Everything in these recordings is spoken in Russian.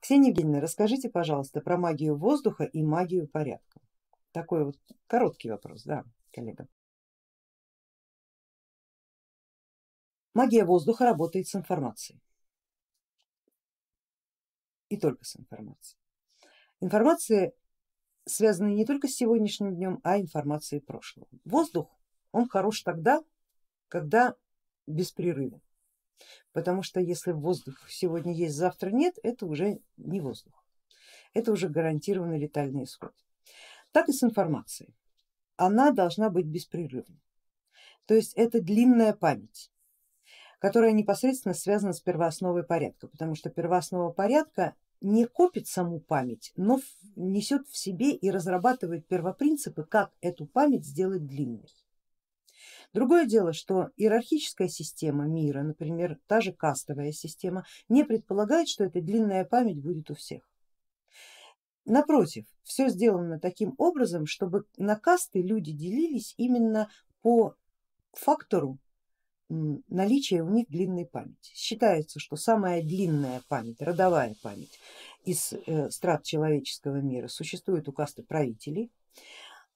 Ксения Евгеньевна, расскажите, пожалуйста, про магию воздуха и магию порядка. Такой вот короткий вопрос, да, коллега. Магия воздуха работает с информацией. И только с информацией. Информация связана не только с сегодняшним днем, а информацией прошлого. Воздух, он хорош тогда, когда беспрерывен. Потому что если воздух сегодня есть, завтра нет, это уже не воздух, это уже гарантированный летальный исход. Так и с информацией, она должна быть беспрерывной. То есть это длинная память, которая непосредственно связана с первоосновой порядка, потому что первооснова порядка не копит саму память, но несет в себе и разрабатывает первопринципы, как эту память сделать длинной. Другое дело, что иерархическая система мира, например, та же кастовая система, не предполагает, что эта длинная память будет у всех. Напротив, все сделано таким образом, чтобы на касты люди делились именно по фактору наличия у них длинной памяти. Считается, что самая длинная память, родовая память из э, страт человеческого мира существует у касты правителей,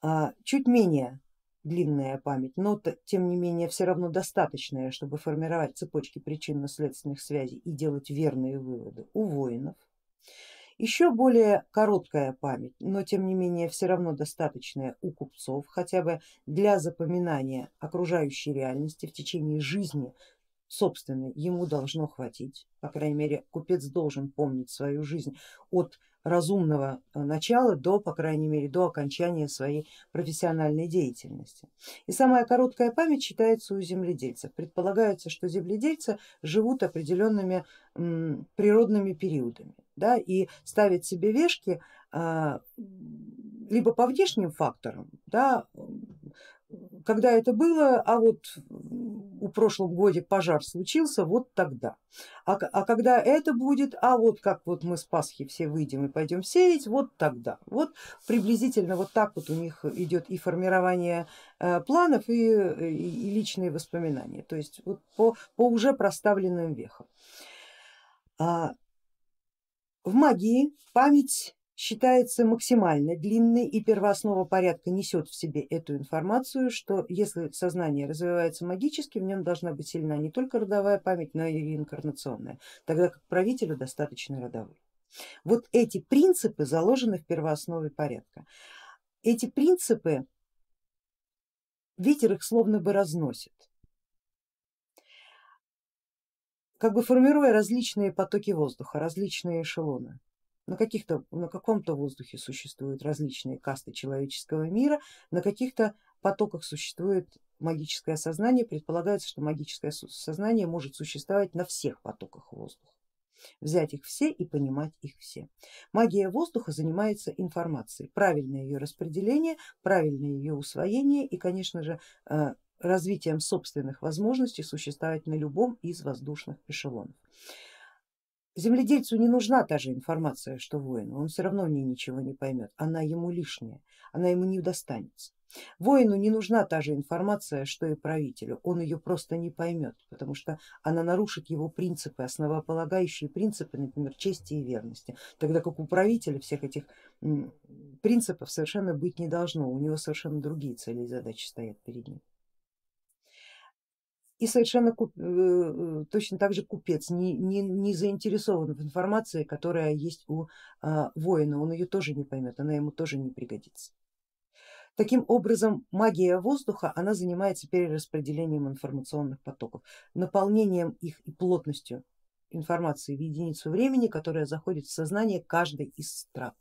а чуть менее длинная память, но тем не менее все равно достаточная, чтобы формировать цепочки причинно-следственных связей и делать верные выводы у воинов. Еще более короткая память, но тем не менее все равно достаточная у купцов, хотя бы для запоминания окружающей реальности в течение жизни собственной ему должно хватить, по крайней мере купец должен помнить свою жизнь от разумного э, начала до, по крайней мере, до окончания своей профессиональной деятельности. И самая короткая память считается у земледельцев. Предполагается, что земледельцы живут определенными природными периодами да, и ставят себе вешки а, либо по внешним факторам, да, когда это было, а вот у прошлом годе пожар случился, вот тогда. А, а когда это будет, а вот как вот мы с Пасхи все выйдем и пойдем сеять, вот тогда. Вот приблизительно вот так вот у них идет и формирование э, планов, и, и, и личные воспоминания, то есть вот по, по уже проставленным вехам. А, в магии память считается максимально длинной и первооснова порядка несет в себе эту информацию, что если сознание развивается магически, в нем должна быть сильна не только родовая память, но и реинкарнационная, тогда как правителю достаточно родовой. Вот эти принципы заложены в первооснове порядка. Эти принципы, ветер их словно бы разносит, как бы формируя различные потоки воздуха, различные эшелоны на, каких-то, на каком-то воздухе существуют различные касты человеческого мира, на каких-то потоках существует магическое сознание, предполагается, что магическое сознание может существовать на всех потоках воздуха. Взять их все и понимать их все. Магия воздуха занимается информацией, правильное ее распределение, правильное ее усвоение и, конечно же, э, развитием собственных возможностей существовать на любом из воздушных эшелонов. Земледельцу не нужна та же информация, что воину, он все равно в ней ничего не поймет, она ему лишняя, она ему не достанется. Воину не нужна та же информация, что и правителю, он ее просто не поймет, потому что она нарушит его принципы, основополагающие принципы, например, чести и верности, тогда как у правителя всех этих принципов совершенно быть не должно, у него совершенно другие цели и задачи стоят перед ним и совершенно э, э, точно так же купец не, не, не заинтересован в информации, которая есть у а, воина, он ее тоже не поймет, она ему тоже не пригодится. Таким образом магия воздуха, она занимается перераспределением информационных потоков, наполнением их и плотностью информации в единицу времени, которая заходит в сознание каждой из страт.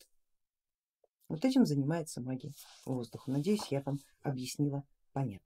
Вот этим занимается магия воздуха. Надеюсь, я вам объяснила понятно.